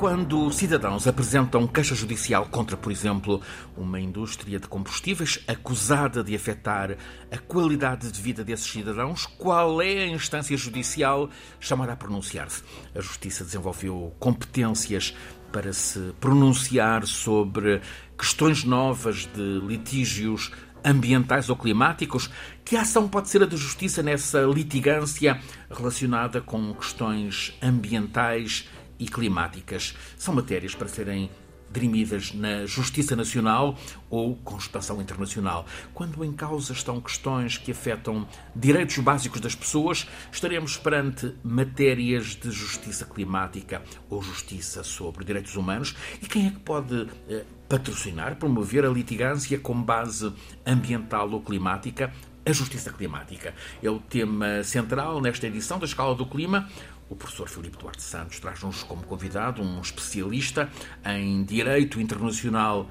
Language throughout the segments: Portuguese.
Quando cidadãos apresentam queixa judicial contra, por exemplo, uma indústria de combustíveis acusada de afetar a qualidade de vida desses cidadãos, qual é a instância judicial chamada a pronunciar-se? A Justiça desenvolveu competências para se pronunciar sobre questões novas de litígios ambientais ou climáticos? Que ação pode ser a da Justiça nessa litigância relacionada com questões ambientais e climáticas. São matérias para serem dirimidas na Justiça Nacional ou com expansão internacional. Quando em causa estão questões que afetam direitos básicos das pessoas, estaremos perante matérias de justiça climática ou justiça sobre direitos humanos. E quem é que pode eh, patrocinar, promover a litigância com base ambiental ou climática? A justiça climática é o tema central nesta edição da Escala do Clima. O professor Filipe Duarte Santos traz-nos como convidado um especialista em Direito Internacional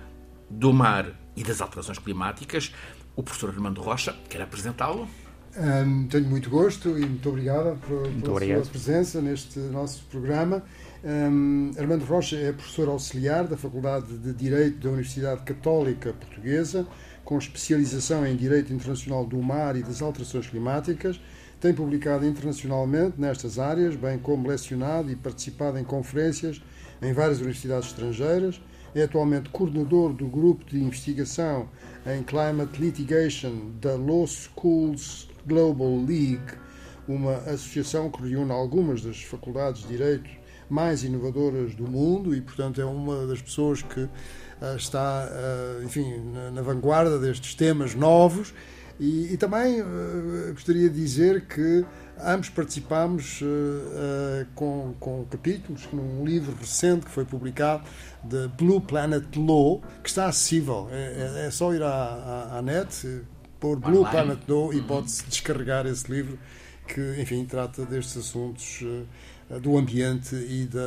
do Mar e das Alterações Climáticas, o professor Armando Rocha. Quer apresentá-lo? Um, tenho muito gosto e muito obrigado por, muito pela obrigado. sua presença neste nosso programa. Um, Armando Rocha é professor auxiliar da Faculdade de Direito da Universidade Católica Portuguesa, com especialização em Direito Internacional do Mar e das Alterações Climáticas tem publicado internacionalmente nestas áreas, bem como lecionado e participado em conferências em várias universidades estrangeiras. É atualmente coordenador do grupo de investigação em Climate Litigation da Law Schools Global League, uma associação que reúne algumas das faculdades de direito mais inovadoras do mundo e, portanto, é uma das pessoas que uh, está, uh, enfim, na vanguarda destes temas novos e, e também uh, gostaria de dizer que ambos participámos uh, uh, com, com capítulos num livro recente que foi publicado de Blue Planet Law, que está acessível. É, é, é só ir à, à, à net, pôr Blue Online. Planet Law e uhum. pode-se descarregar esse livro que, enfim, trata destes assuntos do ambiente e da,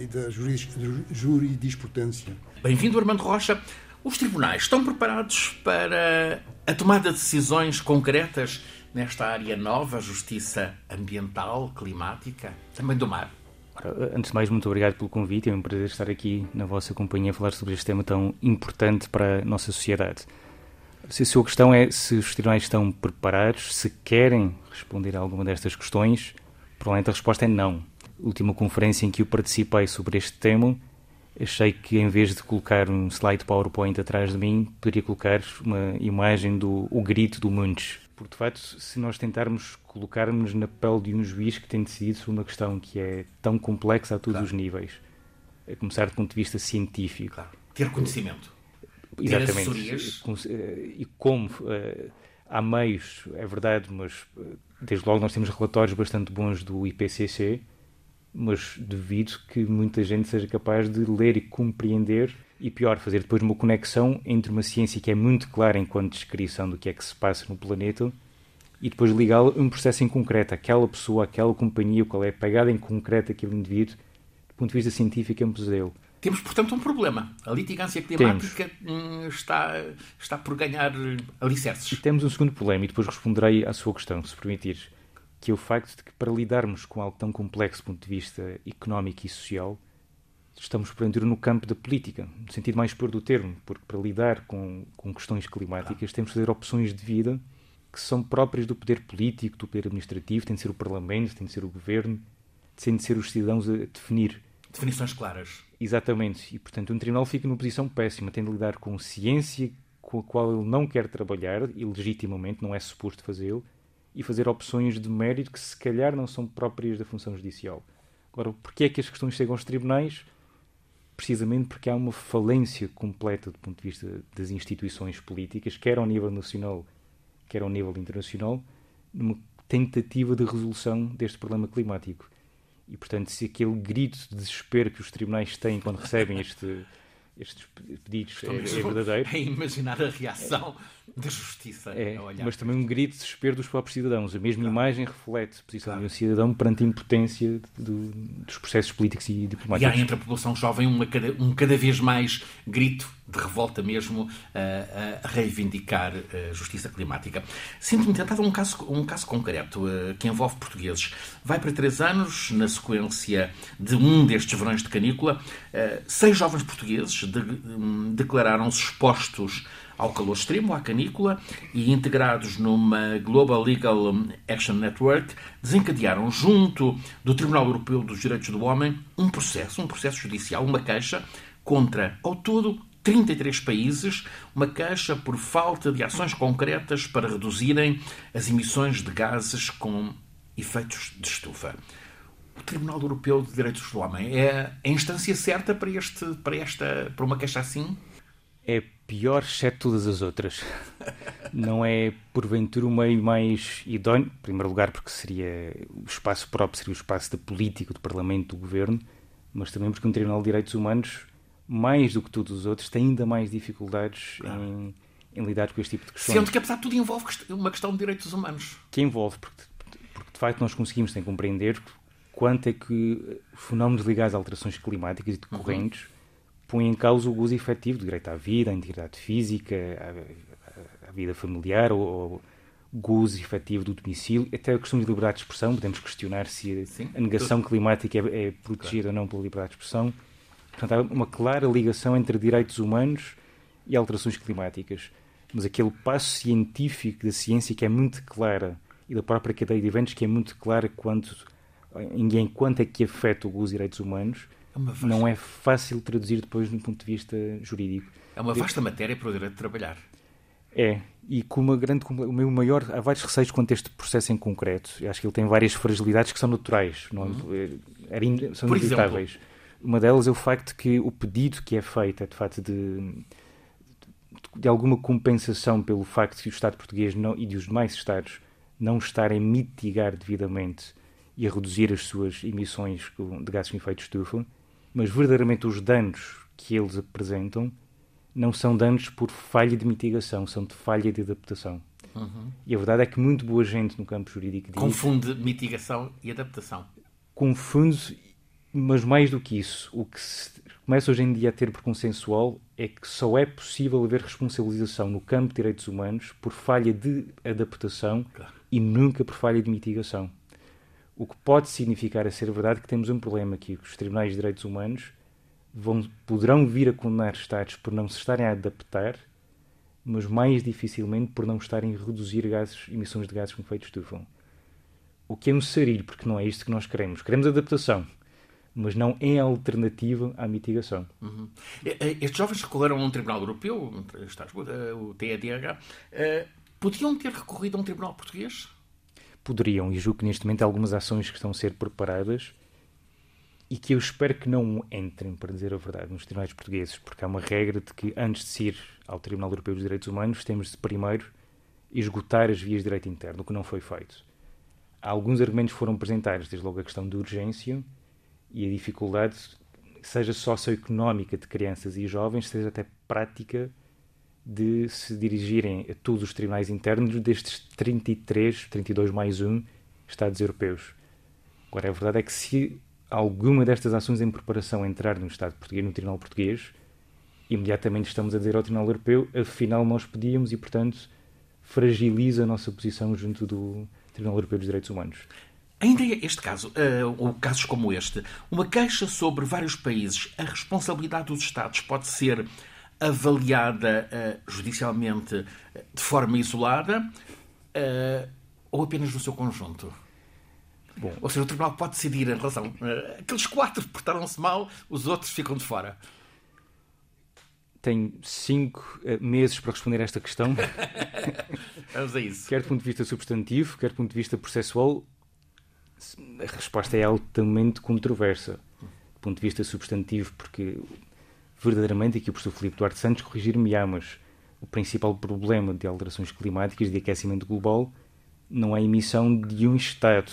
e da jurisprudência. Bem-vindo, Armando Rocha. Os tribunais estão preparados para a tomada de decisões concretas nesta área nova, justiça ambiental, climática, também do mar? Antes de mais, muito obrigado pelo convite. É um prazer estar aqui na vossa companhia a falar sobre este tema tão importante para a nossa sociedade. Se a sua questão é se os tribunais estão preparados, se querem responder a alguma destas questões, provavelmente a resposta é não. A última conferência em que eu participei sobre este tema achei que em vez de colocar um slide PowerPoint atrás de mim, poderia colocar uma imagem do o grito do Munch. Porque, de facto, se nós tentarmos colocarmos na pele de um juiz que tem decidido sobre uma questão que é tão complexa a todos claro. os níveis, a começar do ponto de vista científico. Claro. Ter conhecimento. Exatamente. Ter eh, e como uh, há meios, é verdade, mas uh, desde logo nós temos relatórios bastante bons do IPCC, mas duvido que muita gente seja capaz de ler e compreender e pior, fazer depois uma conexão entre uma ciência que é muito clara enquanto descrição do que é que se passa no planeta e depois ligá-la a um processo em concreto, aquela pessoa, aquela companhia, qual é a pegada em concreto aquele indivíduo, do ponto de vista científico, ambos dele. Temos, portanto, um problema. A litigância climática hum, está, está por ganhar alicerces. E temos um segundo problema, e depois responderei à sua questão, se permitires que é o facto de que para lidarmos com algo tão complexo do ponto de vista económico e social, estamos por no campo da política, no sentido mais puro do termo, porque para lidar com, com questões climáticas temos de fazer opções de vida que são próprias do poder político, do poder administrativo, tem de ser o Parlamento, tem de ser o Governo, tem de ser os cidadãos a definir. Definições claras. Exatamente. E, portanto, um tribunal fica numa posição péssima, tem de lidar com ciência com a qual ele não quer trabalhar, e legitimamente não é suposto fazê-lo, e fazer opções de mérito que se calhar não são próprias da função judicial. Agora, porquê é que as questões chegam aos tribunais? Precisamente porque há uma falência completa do ponto de vista das instituições políticas, quer ao nível nacional, quer ao nível internacional, numa tentativa de resolução deste problema climático. E, portanto, se aquele grito de desespero que os tribunais têm quando recebem este, estes pedidos é, é, verdadeiro. É imaginar a reação da justiça. É, mas também um grito de desespero dos próprios cidadãos. A mesma claro. imagem reflete a posição claro. de um cidadão perante a impotência do, dos processos políticos e diplomáticos. E há entre a população jovem uma cada, um cada vez mais grito de revolta mesmo a, a reivindicar a justiça climática. Sinto-me tentado um caso, um caso concreto uh, que envolve portugueses. Vai para três anos, na sequência de um destes verões de canícula, uh, seis jovens portugueses de, um, declararam-se expostos ao calor extremo, à canícula, e integrados numa Global Legal Action Network, desencadearam junto do Tribunal Europeu dos Direitos do Homem um processo, um processo judicial, uma queixa contra, ao todo, 33 países, uma queixa por falta de ações concretas para reduzirem as emissões de gases com efeitos de estufa. O Tribunal Europeu de Direitos do Homem é a instância certa para, este, para, esta, para uma queixa assim? É pior, exceto todas as outras. Não é, porventura, o meio mais idóneo, em primeiro lugar, porque seria o espaço próprio, seria o espaço da política, do Parlamento, do Governo, mas também porque um Tribunal de Direitos Humanos, mais do que todos os outros, tem ainda mais dificuldades claro. em, em, lidar com este tipo de questões. Sendo que, apesar de tudo, envolve uma questão de direitos humanos. Que envolve, porque, porque de facto nós conseguimos sem compreender quanto é que fenómenos ligados a alterações climáticas e decorrentes uhum põe em causa o uso efetivo do direito à vida, à integridade física, à, à vida familiar, ou, ou gozo efetivo do domicílio, até a questão de liberdade de expressão, podemos questionar se Sim, a negação climática é, é protegida claro. ou não pela liberdade de expressão. Portanto, há uma clara ligação entre direitos humanos e alterações climáticas. Mas aquele passo científico da ciência que é muito clara e da própria cadeia de eventos que é muito clara quanto, em quanto é que afeta o uso dos direitos humanos, é não é fácil traduzir depois do ponto de vista jurídico. É uma vasta matéria para o direito de trabalhar. É, e com uma grande. O meu maior. Há vários receios quanto a este processo em concreto. Eu acho que ele tem várias fragilidades que são naturais, não, uhum. é, são Por inevitáveis. Exemplo? Uma delas é o facto que o pedido que é feito é de facto de, de alguma compensação pelo facto de o Estado português não, e dos demais Estados não estarem a mitigar devidamente e a reduzir as suas emissões de gases com efeito estufa mas verdadeiramente os danos que eles apresentam não são danos por falha de mitigação, são de falha de adaptação. Uhum. E a verdade é que muito boa gente no campo jurídico diz, confunde mitigação e adaptação. Confunde, mas mais do que isso, o que se começa hoje em dia a ter por consensual é que só é possível haver responsabilização no campo de direitos humanos por falha de adaptação claro. e nunca por falha de mitigação. O que pode significar a ser verdade que temos um problema aqui, que os tribunais de direitos humanos vão, poderão vir a condenar Estados por não se estarem a adaptar, mas mais dificilmente por não estarem a reduzir gases, emissões de gases com efeito estufa. O que é um sarilho, porque não é isto que nós queremos. Queremos adaptação, mas não é alternativa à mitigação. Uhum. Estes jovens recorreram a um tribunal europeu, o TEDH, eh, podiam ter recorrido a um tribunal português? Poderiam, e julgo que neste momento há algumas ações que estão a ser preparadas e que eu espero que não entrem, para dizer a verdade, nos tribunais portugueses, porque há uma regra de que antes de ir ao Tribunal Europeu dos Direitos Humanos temos de primeiro esgotar as vias de direito interno, o que não foi feito. Alguns argumentos foram apresentados, desde logo a questão de urgência e a dificuldade, seja socioeconómica de crianças e jovens, seja até prática de se dirigirem a todos os tribunais internos destes 33, 32 mais um Estados europeus. Agora, a verdade é que se alguma destas ações em preparação entrar no Estado português, no Tribunal Português, imediatamente estamos a dizer ao Tribunal Europeu, afinal nós pedíamos e, portanto, fragiliza a nossa posição junto do Tribunal Europeu dos Direitos Humanos. Ainda este caso, uh, ou casos como este, uma queixa sobre vários países, a responsabilidade dos Estados pode ser avaliada uh, judicialmente uh, de forma isolada uh, ou apenas no seu conjunto? Bom, ou seja, o tribunal pode decidir em relação. aqueles quatro portaram-se mal, os outros ficam de fora. Tenho cinco meses para responder a esta questão. Vamos a isso. Quer do ponto de vista substantivo, quer do ponto de vista processual, a resposta é altamente controversa. Do ponto de vista substantivo, porque verdadeiramente, aqui o professor Filipe Duarte Santos corrigir-me-á, mas o principal problema de alterações climáticas de aquecimento global não é a emissão de um Estado,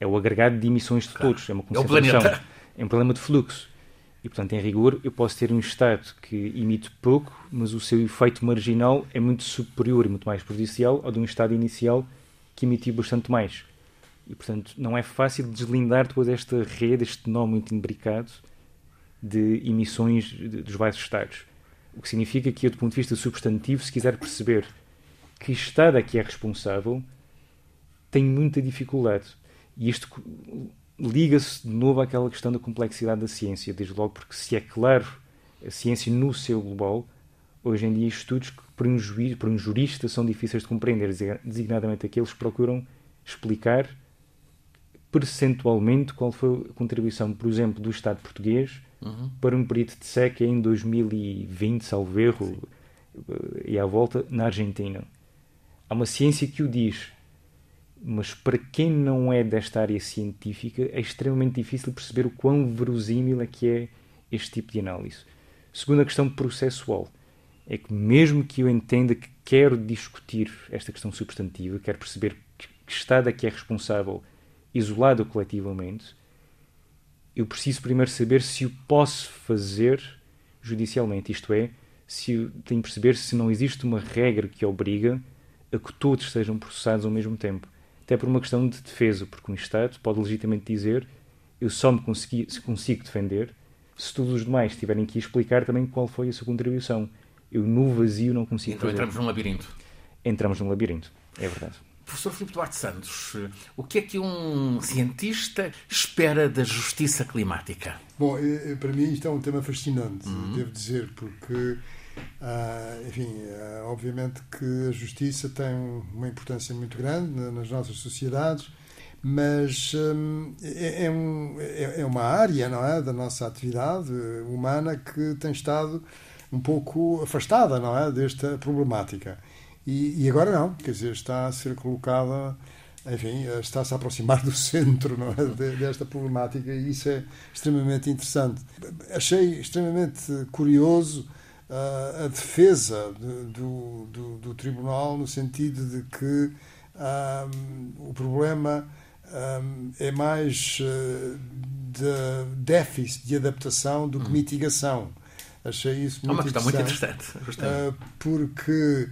é o agregado de emissões de claro. todos, é uma concentração, é, é um problema de fluxo. E, portanto, em rigor, eu posso ter um Estado que emite pouco, mas o seu efeito marginal é muito superior e muito mais prejudicial ao de um Estado inicial que emitiu bastante mais. E, portanto, não é fácil deslindar toda esta rede, este nó muito imbricado de emissões dos vários Estados. O que significa que, do ponto de vista substantivo, se quiser perceber que Estado é que é responsável, tem muita dificuldade. E isto liga-se de novo àquela questão da complexidade da ciência, desde logo porque se é claro a ciência no seu global, hoje em dia estudos que para um, juiz, para um jurista são difíceis de compreender, designadamente aqueles que procuram explicar percentualmente qual foi a contribuição, por exemplo, do Estado português uhum. para um período de seca em 2020, salvo erro, eh, e à volta, na Argentina. Há uma ciência que o diz, mas para quem não é desta área científica é extremamente difícil perceber o quão verosímil é que é este tipo de análise. Segunda questão processual é que mesmo que eu entenda que quero discutir esta questão substantiva, quero perceber que Estado é que é responsável isolado coletivamente, eu preciso primeiro saber se o posso fazer judicialmente, isto é, se eu tenho que perceber se não existe uma regra que obriga a que todos sejam processados ao mesmo tempo até por uma questão de defesa, porque um Estado pode legitimamente dizer eu só me consegui, consigo defender se todos os demais tiverem que explicar também qual foi a sua contribuição. Eu no vazio não consigo então fazer. entramos num labirinto. Entramos num labirinto, é verdade. Professor Filipe Duarte Santos, o que é que um cientista espera da justiça climática? Bom, eh, eh, para mim isto é um tema fascinante, uhum. devo dizer, porque ah, enfim, ah, obviamente que a justiça tem uma importância muito grande nas nossas sociedades, mas hum, é, é, um, é, é, uma área não é, da nossa atividade humana que tem estado um pouco afastada não é, desta problemática. E, e agora não, quer dizer, está a ser colocada enfim, está-se a aproximar do centro não é, desta problemática e isso é extremamente interessante. Achei extremamente curioso a defesa de, do, do, do, tribunal no sentido de que um, o problema um, é mais uh, de déficit de adaptação do que hum. mitigação. Achei isso muito, é uma questão muito interessante. Uh, porque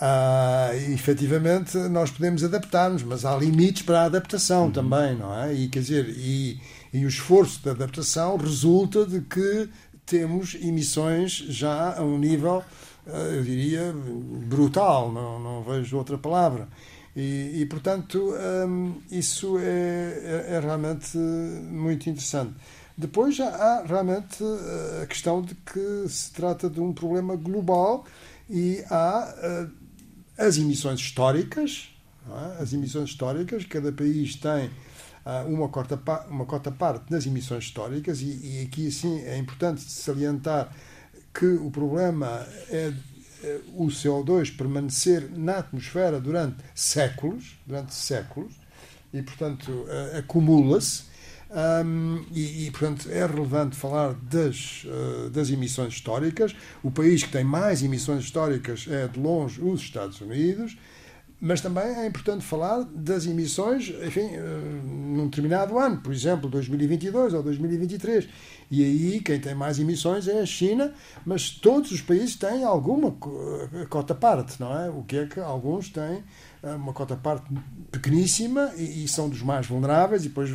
uh, efetivamente nós podemos adaptar-nos, mas há limites para a adaptação uhum. também, não é? E quer dizer, e, e o esforço de adaptação resulta de que temos emissões já a um nível, eh, eu diria, brutal, não, não vejo outra palavra. E, e portanto, um, isso é, é, é, realmente muito interessante. Depois já há realmente eh, a questão de que se trata de um problema global e há uh, as emissões históricas, é? as emissões históricas, cada país tem uma cota, uma cota parte nas emissões históricas, e, e aqui sim é importante salientar que o problema é, é o CO2 permanecer na atmosfera durante séculos, durante séculos, e portanto acumula-se. Um, e, e, portanto, é relevante falar das, uh, das emissões históricas. O país que tem mais emissões históricas é, de longe, os Estados Unidos mas também é importante falar das emissões, enfim, eh, num determinado ano, por exemplo, 2022 ou 2023. E aí quem tem mais emissões é a China, mas todos os países têm alguma cota parte, não é? O que é que alguns têm é uma cota parte pequeníssima e, e, são dos mais vulneráveis e depois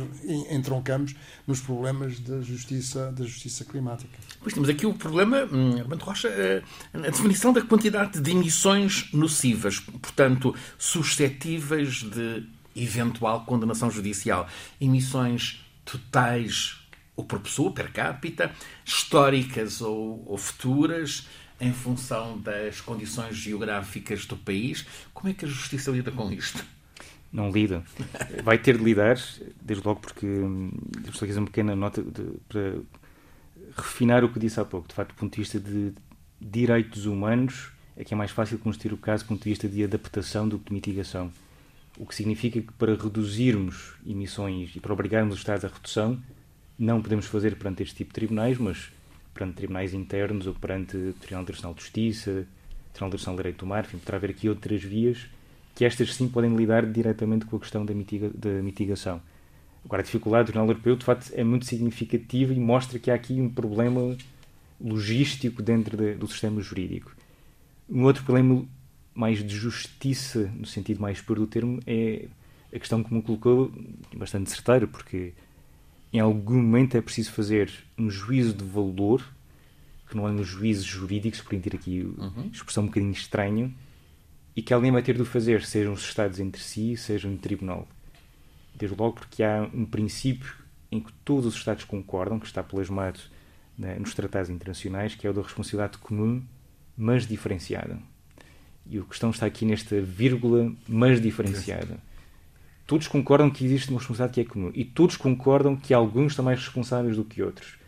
entroncamos nos problemas da justiça, da justiça climática. Pois temos aqui o problema, hum, Armando Rocha, eh, a definição da quantidade de emissões nocivas, portanto, suscetíveis de eventual condenação judicial. Emissões totais ou por pessoa, per capita, históricas ou, ou futuras, em função das condições geográficas do país. Como é que a justiça lida com isto? Não lida. Vai ter de lidar, desde logo porque estou aqui fazer uma pequena nota de, para refinar o que disse há pouco. De facto, do ponto de vista de direitos humanos, é que é mais fácil construir o caso do ponto de vista de adaptação do que de mitigação. O que significa que para reduzirmos emissões e para obrigarmos os Estados à redução, não podemos fazer perante este tipo de tribunais, mas perante tribunais internos ou perante o Tribunal Internacional de Justiça, Tribunal Internacional de Direito do Mar, enfim, poderá haver aqui outras vias que estas sim podem lidar diretamente com a questão da, mitiga, da mitigação. Agora, a dificuldade do Tribunal Europeu, de facto, é muito significativa e mostra que há aqui um problema logístico dentro de, do sistema jurídico. Um outro problema mais de justiça, no sentido mais puro do termo, é a questão que me colocou, bastante certeira, porque em algum momento é preciso fazer um juízo de valor, que não é um juízo jurídico, se ter aqui uhum. expressão um bocadinho estranha, e que alguém vai ter de o fazer, sejam os Estados entre si, seja no tribunal. Desde logo porque há um princípio em que todos os Estados concordam, que está plasmado né, nos tratados internacionais, que é o da responsabilidade comum, mas diferenciada. E a questão está aqui nesta vírgula, mas diferenciada. Todos concordam que existe uma responsabilidade que é comum. E todos concordam que alguns estão mais responsáveis do que outros.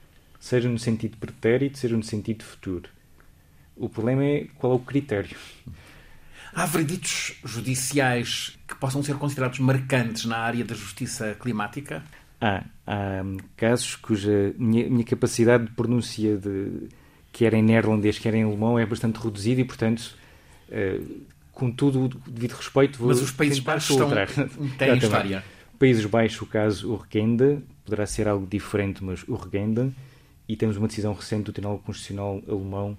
Seja no sentido pretérito, seja no sentido futuro. O problema é qual é o critério. Há vereditos judiciais que possam ser considerados marcantes na área da justiça climática? Há, há casos cuja minha, minha capacidade de pronúncia, de, quer em neerlandês, quer em alemão, é bastante reduzida e, portanto, uh, com todo o devido respeito, vou Mas os Países Baixos estão, têm história. Países Baixos, o caso Urgenda, poderá ser algo diferente, mas Urgenda, e temos uma decisão recente do Tribunal Constitucional alemão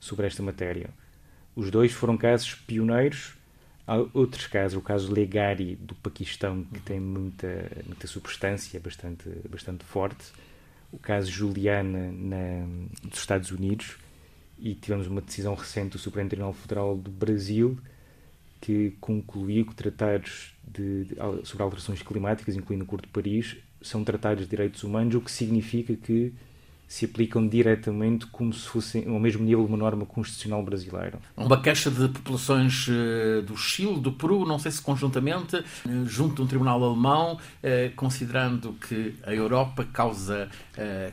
sobre esta matéria. Os dois foram casos pioneiros Há outros casos, o caso Legari do Paquistão, que tem muita, muita substância, bastante, bastante forte. O caso Juliana na, dos Estados Unidos. E tivemos uma decisão recente do Supremo Tribunal Federal do Brasil que concluiu que tratados de, de, sobre alterações climáticas, incluindo o Acordo de Paris, são tratados de direitos humanos, o que significa que se aplicam diretamente como se fossem ao mesmo nível de uma norma constitucional brasileira. Uma queixa de populações uh, do Chile, do Peru, não sei se conjuntamente, uh, junto de um tribunal alemão, uh, considerando que a Europa causa,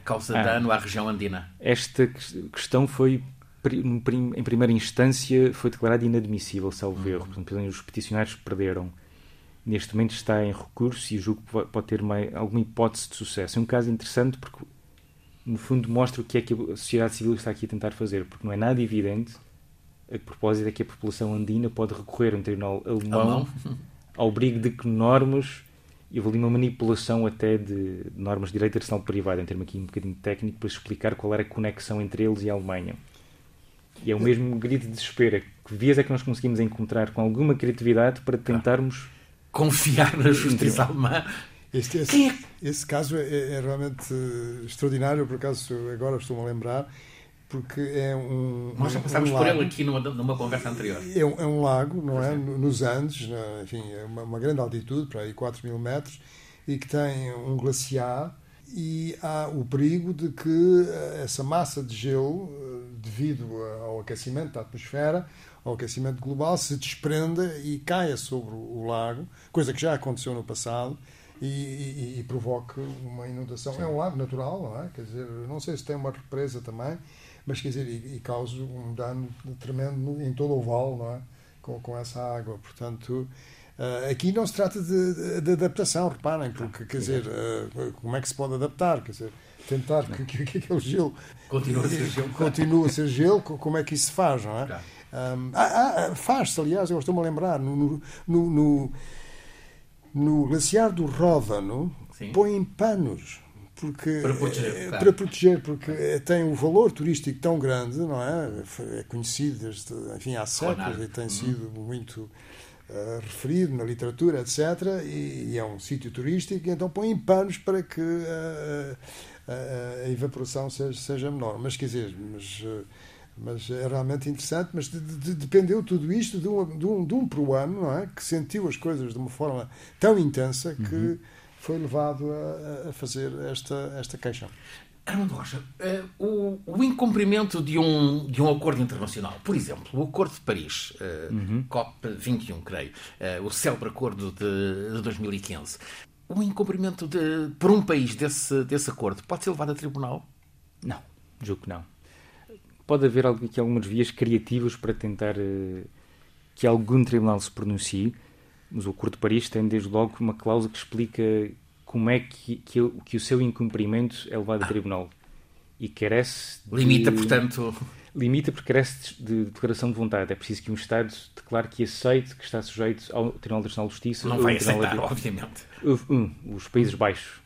causa ah, dano à região andina. Esta questão foi em primeira instância foi declarada inadmissível, salvo erro. Uhum. Portanto, os peticionários perderam. Neste momento está em recurso e julgo que pode ter alguma hipótese de sucesso. É um caso interessante porque no fundo, mostra o que é que a sociedade civil está aqui a tentar fazer, porque não é nada evidente a propósito é que a população andina pode recorrer a um tribunal alemão, alemão? ao abrigo de que normas e houve ali uma manipulação até de, normas de direito arsenal privado, em termos aqui um bocadinho técnico, para explicar qual era a conexão entre eles e a Alemanha. E é o mesmo grito de desespero. É que vias é que nós conseguimos encontrar com alguma criatividade para tentarmos... Confiar na justiça alemã este, esse, é? esse caso é, é, realmente extraordinário, por acaso agora estou-me a lembrar, porque é um. Nós já passámos um por ele aqui numa, numa conversa anterior. É um, é um lago, não é? Nos Andes, enfim, é uma, uma, grande altitude, para aí 4 mil metros, e que tem um glaciar, e há o perigo de que eh, essa massa de gelo, eh, devido ao aquecimento da atmosfera, ao aquecimento global, se desprenda e caia sobre o lago, coisa que já aconteceu no passado e, e, e, provoque uma inundação. Sim. É um lago natural, não é? Quer dizer, não sei se tem uma represa também, mas quer dizer, e, e causa um dano tremendo em todo o vale, não é? Com, com essa água. Portanto, uh, aqui não se trata de, de, adaptação, reparem, porque, quer dizer, uh, como é que se pode adaptar? Quer dizer, tentar que, que, que aquele gelo continue a ser gelo. Continua a ser gelo, como é que isso se faz, não é? Claro. Um, ah, ah, faz-se, aliás, eu estou-me a lembrar, no, no, no no glaciar do Ródano Sim. põem panos porque para proteger, claro. para proteger porque tem um valor turístico tão grande não é é conhecido desde enfim há séculos e tem uhum. sido muito uh, referido na literatura etc e, e é um sítio turístico então põem panos para que uh, uh, a evaporação seja, seja menor mas quer dizer mas mas é realmente interessante, mas de, de, dependeu tudo isto de um, de, um, de um peruano não é? que sentiu as coisas de uma forma tão intensa que uhum. foi levado a, a, fazer esta, esta queixa. Armando Rocha, uh, o, o, incumprimento de um, de um acordo internacional, por exemplo, o Acordo de Paris, uh, uhum. COP21, creio, uh, o célebre acordo de, de 2015, o incumprimento de, por um país desse, desse acordo pode ser levado a tribunal? Não, julgo que não pode haver aqui algumas vias criativas para tentar uh, que algum tribunal se pronuncie, mas o Acordo de Paris tem desde logo uma cláusula que explica como é que, que, que o seu incumprimento é levado a tribunal. E carece de... Limita, portanto... Limita porque carece de declaração de vontade. É preciso que um Estado declare que aceite que está sujeito ao Tribunal Nacional de Justiça. Não vai aceitar, obviamente. Um, os Países Baixos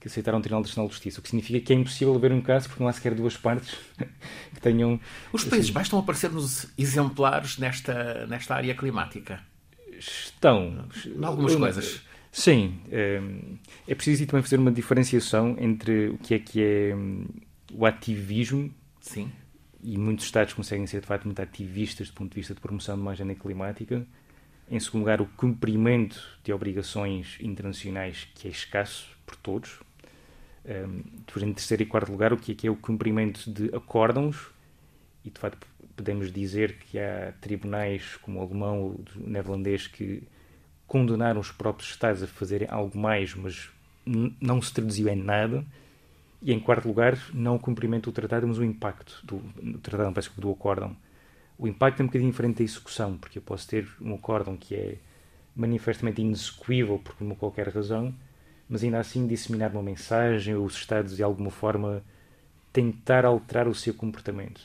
que aceitaram o Tribunal Nacional de Justiça, o que significa que é impossível haver um caso porque não há sequer duas partes que tenham. Os Países assim, Baixos estão a parecer-nos exemplares nesta, nesta área climática. Estão. Em algumas coisas. Sim. É, é preciso também fazer uma diferenciação entre o que é que é hum, o ativismo. Sim. E muitos Estados conseguem ser, de facto, muito ativistas do ponto de vista de promoção de uma agenda climática. Em segundo lugar, o cumprimento de obrigações internacionais, que é escasso por todos. Um, em terceiro e quarto lugar, o que é, que é o cumprimento de acórdãos. E, de facto, podemos dizer que há tribunais como o alemão ou o neerlandês que condenaram os próprios Estados a fazerem algo mais, mas não se traduziu em nada. E, em quarto lugar, não o cumprimento do tratado, mas o impacto do, do tratado, não peço do acórdão. O impacto é um bocadinho diferente da execução, porque eu posso ter um acórdão que é manifestamente inexecuível por uma qualquer razão, mas ainda assim disseminar uma mensagem, ou os Estados de alguma forma tentar alterar o seu comportamento.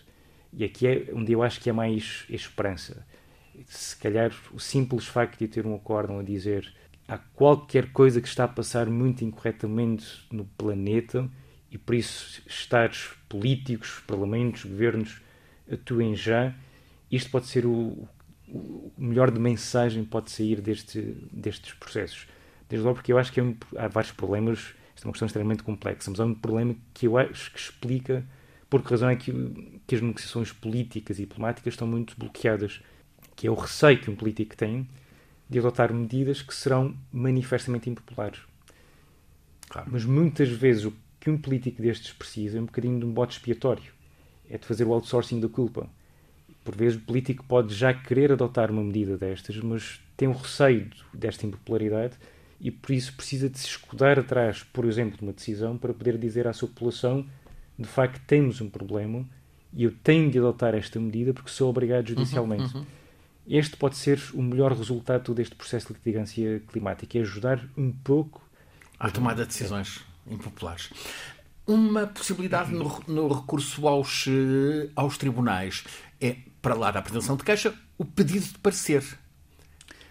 E aqui é onde eu acho que é mais esperança se calhar o simples facto de ter um acórdão a dizer há qualquer coisa que está a passar muito incorretamente no planeta e por isso estados políticos, parlamentos, governos atuem já, isto pode ser o, o melhor de mensagem pode sair deste, destes processos. Desde logo porque eu acho que há vários problemas, isto é uma questão extremamente complexa, mas há um problema que eu acho que explica por que razão é que, que as negociações políticas e diplomáticas estão muito bloqueadas que é o receio que um político tem de adotar medidas que serão manifestamente impopulares. Claro. Mas muitas vezes o que um político destes precisa é um bocadinho de um bote expiatório. É de fazer o outsourcing da culpa. Por vezes o político pode já querer adotar uma medida destas, mas tem um receio desta impopularidade e por isso precisa de se escudar atrás, por exemplo, de uma decisão para poder dizer à sua população de facto temos um problema e eu tenho de adotar esta medida porque sou obrigado judicialmente. Uhum, uhum. Este pode ser o melhor resultado deste processo de litigância climática, é ajudar um pouco à tomada de decisões impopulares. Uma possibilidade no, no, recurso aos, eh, aos tribunais é, para lá da apresentação de queixa, o pedido de parecer.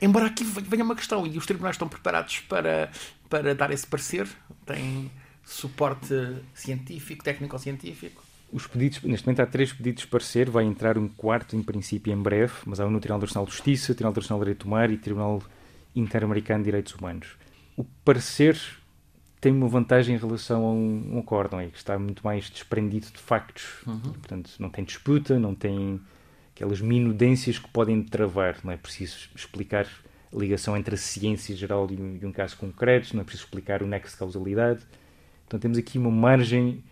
Embora aqui venha uma questão, e os tribunais estão preparados para, para dar esse parecer? Têm suporte científico, técnico-científico? Os pedidos, neste momento há três pedidos de parecer, vai entrar um quarto em princípio em breve, mas há um no Tribunal Nacional de Justiça, Tribunal Nacional de Direito do Mar e Tribunal Interamericano de Direitos Humanos. O parecer tem uma vantagem em relação a um, um acórdão, é que está muito mais desprendido de factos. Uhum. E, portanto, não tem disputa, não tem aquelas minudências que podem travar. Não é preciso explicar a ligação entre a ciência geral e um, e um caso concreto, não é preciso explicar o nexo de causalidade. Então temos aqui uma margem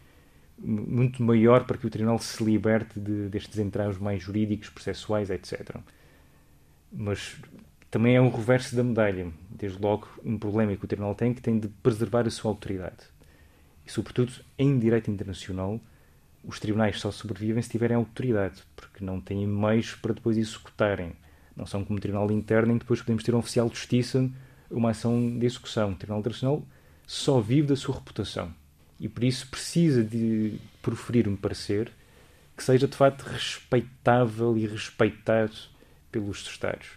muito maior para que o tribunal se liberte de, destes entraves mais jurídicos, processuais, etc. Mas também é um reverso da medalha. Desde logo, um problema que o tribunal tem que tem de preservar a sua autoridade. E, sobretudo, em direito internacional, os tribunais só sobrevivem se tiverem autoridade, porque não têm meios para depois executarem. Não são como o tribunal interno, em que depois podemos ter um oficial de justiça, uma ação de execução. O tribunal internacional só vive da sua reputação e por isso precisa de proferir um parecer que seja de facto respeitável e respeitado pelos Estados.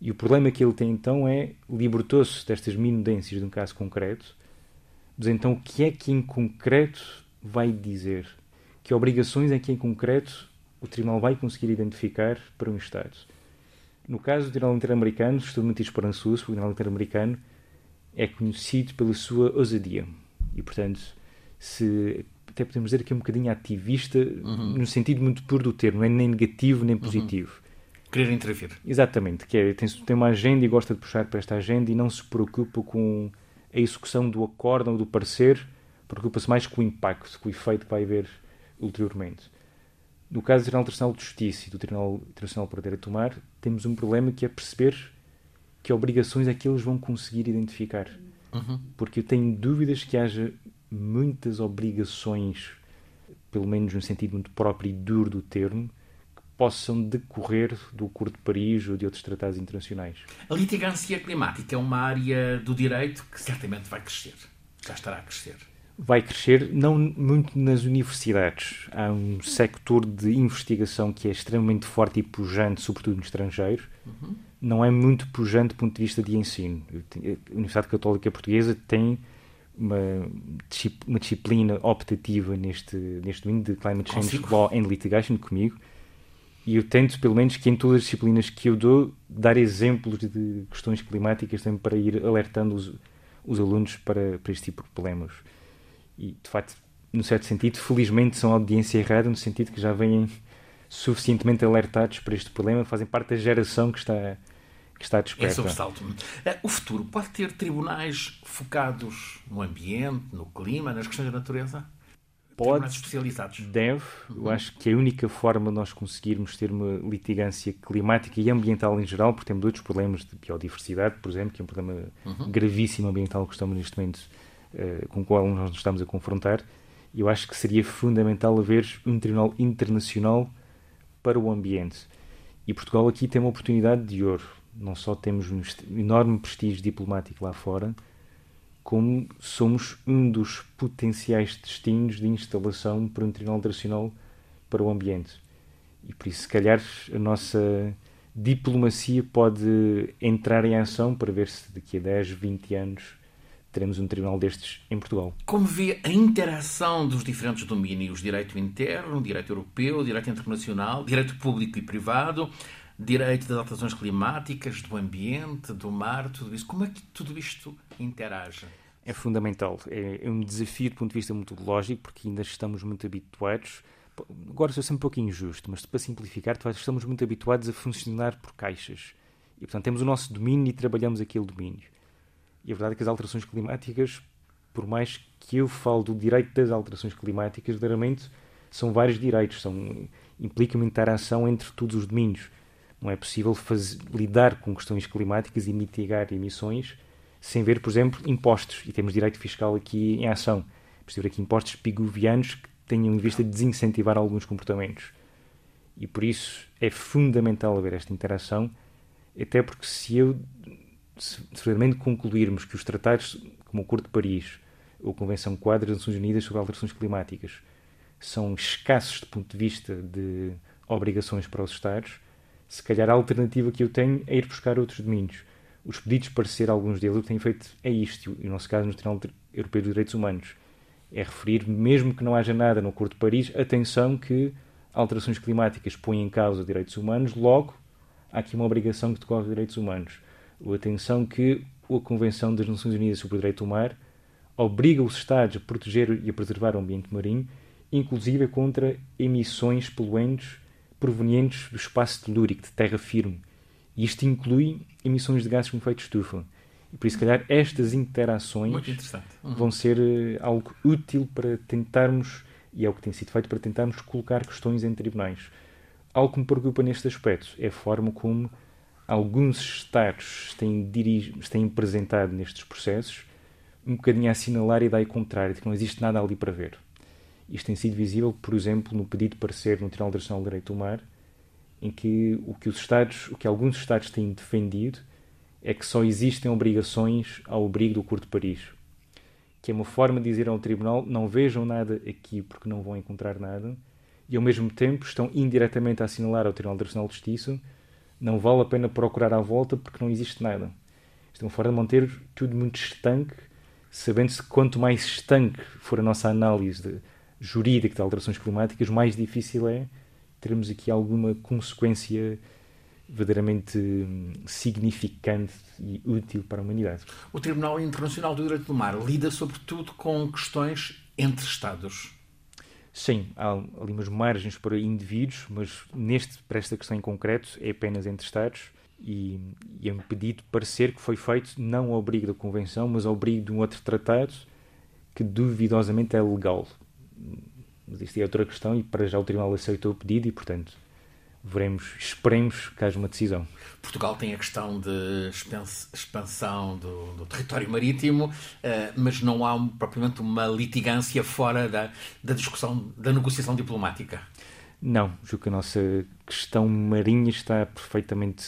E o problema que ele tem então é libertou-se destas minudências de um caso concreto, mas então o que é que em concreto vai dizer? Que obrigações é que em concreto o Tribunal vai conseguir identificar para um Estado? No caso do Tribunal Interamericano, estou muito esperançoso, o Tribunal Interamericano é conhecido pela sua ousadia. E, portanto, se até podemos dizer que é um bocadinho ativista, uhum. no sentido muito puro do termo, não é nem negativo nem uhum. positivo. Uhum. Querer intervir. Exatamente, que é, tem, tem uma agenda e gosta de puxar para esta agenda e não se preocupa com a execução do acórdão ou do parecer, preocupa-se mais com o impacto, com o efeito que vai haver ulteriormente. No caso do Tribunal Internacional de Justiça e do Tribunal Internacional para Direito Mar, temos um problema que é perceber que obrigações é que eles vão conseguir identificar. Uhum. Porque eu tenho dúvidas que haja muitas obrigações, pelo menos no sentido muito próprio e duro do termo, que possam decorrer do Acordo de Paris ou de outros tratados internacionais. A litigância climática é uma área do direito que certamente vai crescer. Já estará a crescer. Vai crescer, não muito nas universidades. Há um sector de investigação que é extremamente forte e pujante, sobretudo no estrangeiro. Uhum. Não é muito pujante do ponto de vista de ensino. A Universidade Católica Portuguesa tem uma, uma disciplina optativa neste, neste domínio de Climate Change Consigo. Law and Litigation comigo. E eu tento, pelo menos, que em todas as disciplinas que eu dou, dar exemplos de questões climáticas também para ir alertando os, os alunos para, para este tipo de problemas. E, de facto, no certo sentido, felizmente são audiência errada, no sentido que já vêm suficientemente alertados para este problema, fazem parte da geração que está, que está desperta. É sobressalto. Eh, o futuro pode ter tribunais focados no ambiente, no clima, nas questões da natureza? Pode, especializados. deve. Uhum. Eu acho que a única forma de nós conseguirmos ter uma litigância climática e ambiental em geral, porque temos outros problemas de biodiversidade, por exemplo, que é um problema uhum. gravíssimo ambiental que estamos neste momento uh, com o qual nós nos estamos a confrontar. Eu acho que seria fundamental haver um tribunal internacional para o ambiente. E Portugal aqui tem uma oportunidade de ouro. Não só temos um enorme prestígio diplomático lá fora, como somos um dos potenciais destinos de instalação para um tribunal internacional para o ambiente. E por isso, se calhar, a nossa diplomacia pode entrar em ação para ver se daqui a 10, 20 anos teremos um tribunal destes em Portugal. Como vê a interação dos diferentes domínios, direito interno, direito europeu, direito internacional, direito público e privado, direito das alterações climáticas, do ambiente, do mar, tudo isso. Como é que tudo isto interage? É fundamental. É, é um desafio do ponto de vista metodológico, porque ainda estamos muito habituados. Agora sou sempre um pouco injusto, mas para simplificar, estamos muito habituados a funcionar por caixas. E, portanto, temos o nosso domínio e trabalhamos aquele domínio. E a verdade é que as alterações climáticas, por mais que eu falo do direito das alterações climáticas, verdadeiramente são vários direitos, são, implica uma interação entre todos os domínios. Não é possível fazer, lidar com questões climáticas e mitigar emissões sem ver, por exemplo, impostos. E temos direito fiscal aqui em ação. Temos aqui impostos pigovianos que tenham em vista de desincentivar alguns comportamentos. E por isso é fundamental haver esta interação, até porque se eu se concluirmos que os tratados, como o Acordo de Paris ou a Convenção Quadra das Nações Unidas sobre Alterações Climáticas, são escassos do ponto de vista de obrigações para os Estados, se calhar a alternativa que eu tenho é ir buscar outros domínios. Os pedidos para ser alguns deles, o que tenho feito é isto, e no nosso caso no Tribunal Europeu dos Direitos Humanos. É referir, mesmo que não haja nada no Acordo de Paris, atenção que alterações climáticas põem em causa direitos humanos, logo há aqui uma obrigação que decorre de direitos humanos atenção que a Convenção das Nações Unidas sobre o Direito do Mar obriga os Estados a proteger e a preservar o ambiente marinho, inclusive contra emissões poluentes provenientes do espaço telúrico, de terra firme. E isto inclui emissões de gases com efeito estufa. E por isso, se calhar, estas interações uhum. vão ser uh, algo útil para tentarmos, e é o que tem sido feito, para tentarmos colocar questões em tribunais. Algo que me preocupa neste aspecto é a forma como alguns Estados têm, têm apresentado nestes processos um bocadinho a assinalar a ideia contrária, de que não existe nada ali para ver. Isto tem sido visível, por exemplo, no pedido de parecer no Tribunal Internacional de Direito do Mar, em que o que os Estados, o que alguns Estados têm defendido é que só existem obrigações ao abrigo do Acordo de Paris, que é uma forma de dizer ao Tribunal não vejam nada aqui porque não vão encontrar nada, e ao mesmo tempo estão indiretamente a assinalar ao Tribunal Internacional de Justiça não vale a pena procurar à volta porque não existe nada. Uma forma de manter tudo muito estanque, sabendo-se que quanto mais estanque for a nossa análise de, jurídica de alterações climáticas, mais difícil é termos aqui alguma consequência verdadeiramente hum, significante e útil para a humanidade. O Tribunal Internacional do Direito do Mar lida sobretudo com questões entre Estados. Sim, há ali umas margens para indivíduos, mas neste, para esta questão em concreto, é apenas entre Estados e, e é um pedido parecer que foi feito não ao abrigo da Convenção, mas ao abrigo de um outro tratado que duvidosamente é legal. Mas isto é outra questão e para já o Tribunal aceitou o pedido e, portanto, veremos, esperemos que haja uma decisão. Portugal tem a questão de expansão do, do território marítimo, eh, mas não há propriamente uma litigância fora da, da discussão, da negociação diplomática. Não, julgo que a nossa questão marinha está perfeitamente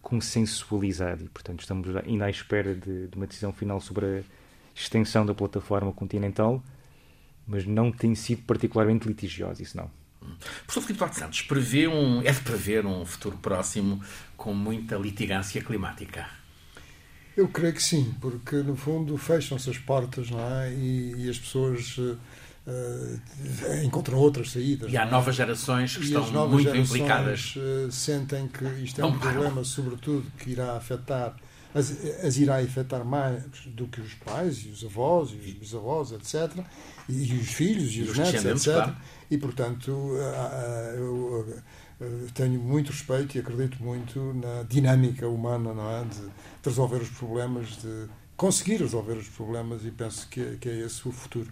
consensualizada e, portanto, estamos ainda à espera de, de uma decisão final sobre a extensão da plataforma continental, mas não tem sido particularmente litigiosa, isso não. Professor Filipe Duarte Santos, prevê um, é de prever um futuro próximo com muita litigância climática? Eu creio que sim, porque no fundo fecham-se as portas não é? e, e as pessoas uh, encontram outras saídas. E há é? novas gerações que e estão muito implicadas. Uh, sentem que isto é um problema, sobretudo, que irá afetar as, as irá afetar mais do que os pais e os avós e os bisavós, etc. E, e os filhos e, e os, os netos, etc. Claro. E, portanto, eu tenho muito respeito e acredito muito na dinâmica humana não é? de, de resolver os problemas, de conseguir resolver os problemas e penso que, é, que é esse o futuro.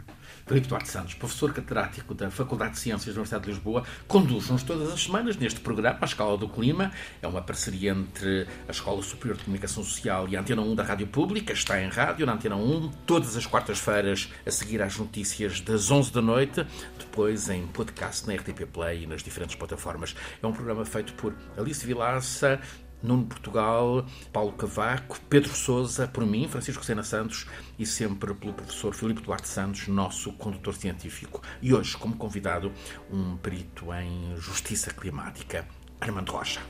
Filipe Duarte Santos, professor catedrático da Faculdade de Ciências da Universidade de Lisboa, conduz-nos todas as semanas neste programa, A Escala do Clima. É uma parceria entre a Escola Superior de Comunicação Social e a Antena 1 da Rádio Pública. Está em rádio, na Antena 1, todas as quartas-feiras, a seguir às notícias das 11 da noite, depois em podcast na RTP Play e nas diferentes plataformas. É um programa feito por Alice Vilaça, Nuno Portugal, Paulo Cavaco, Pedro Souza, por mim, Francisco Sena Santos e sempre pelo professor Filipe Duarte Santos, nosso condutor científico. E hoje, como convidado, um perito em justiça climática, Armando Rocha.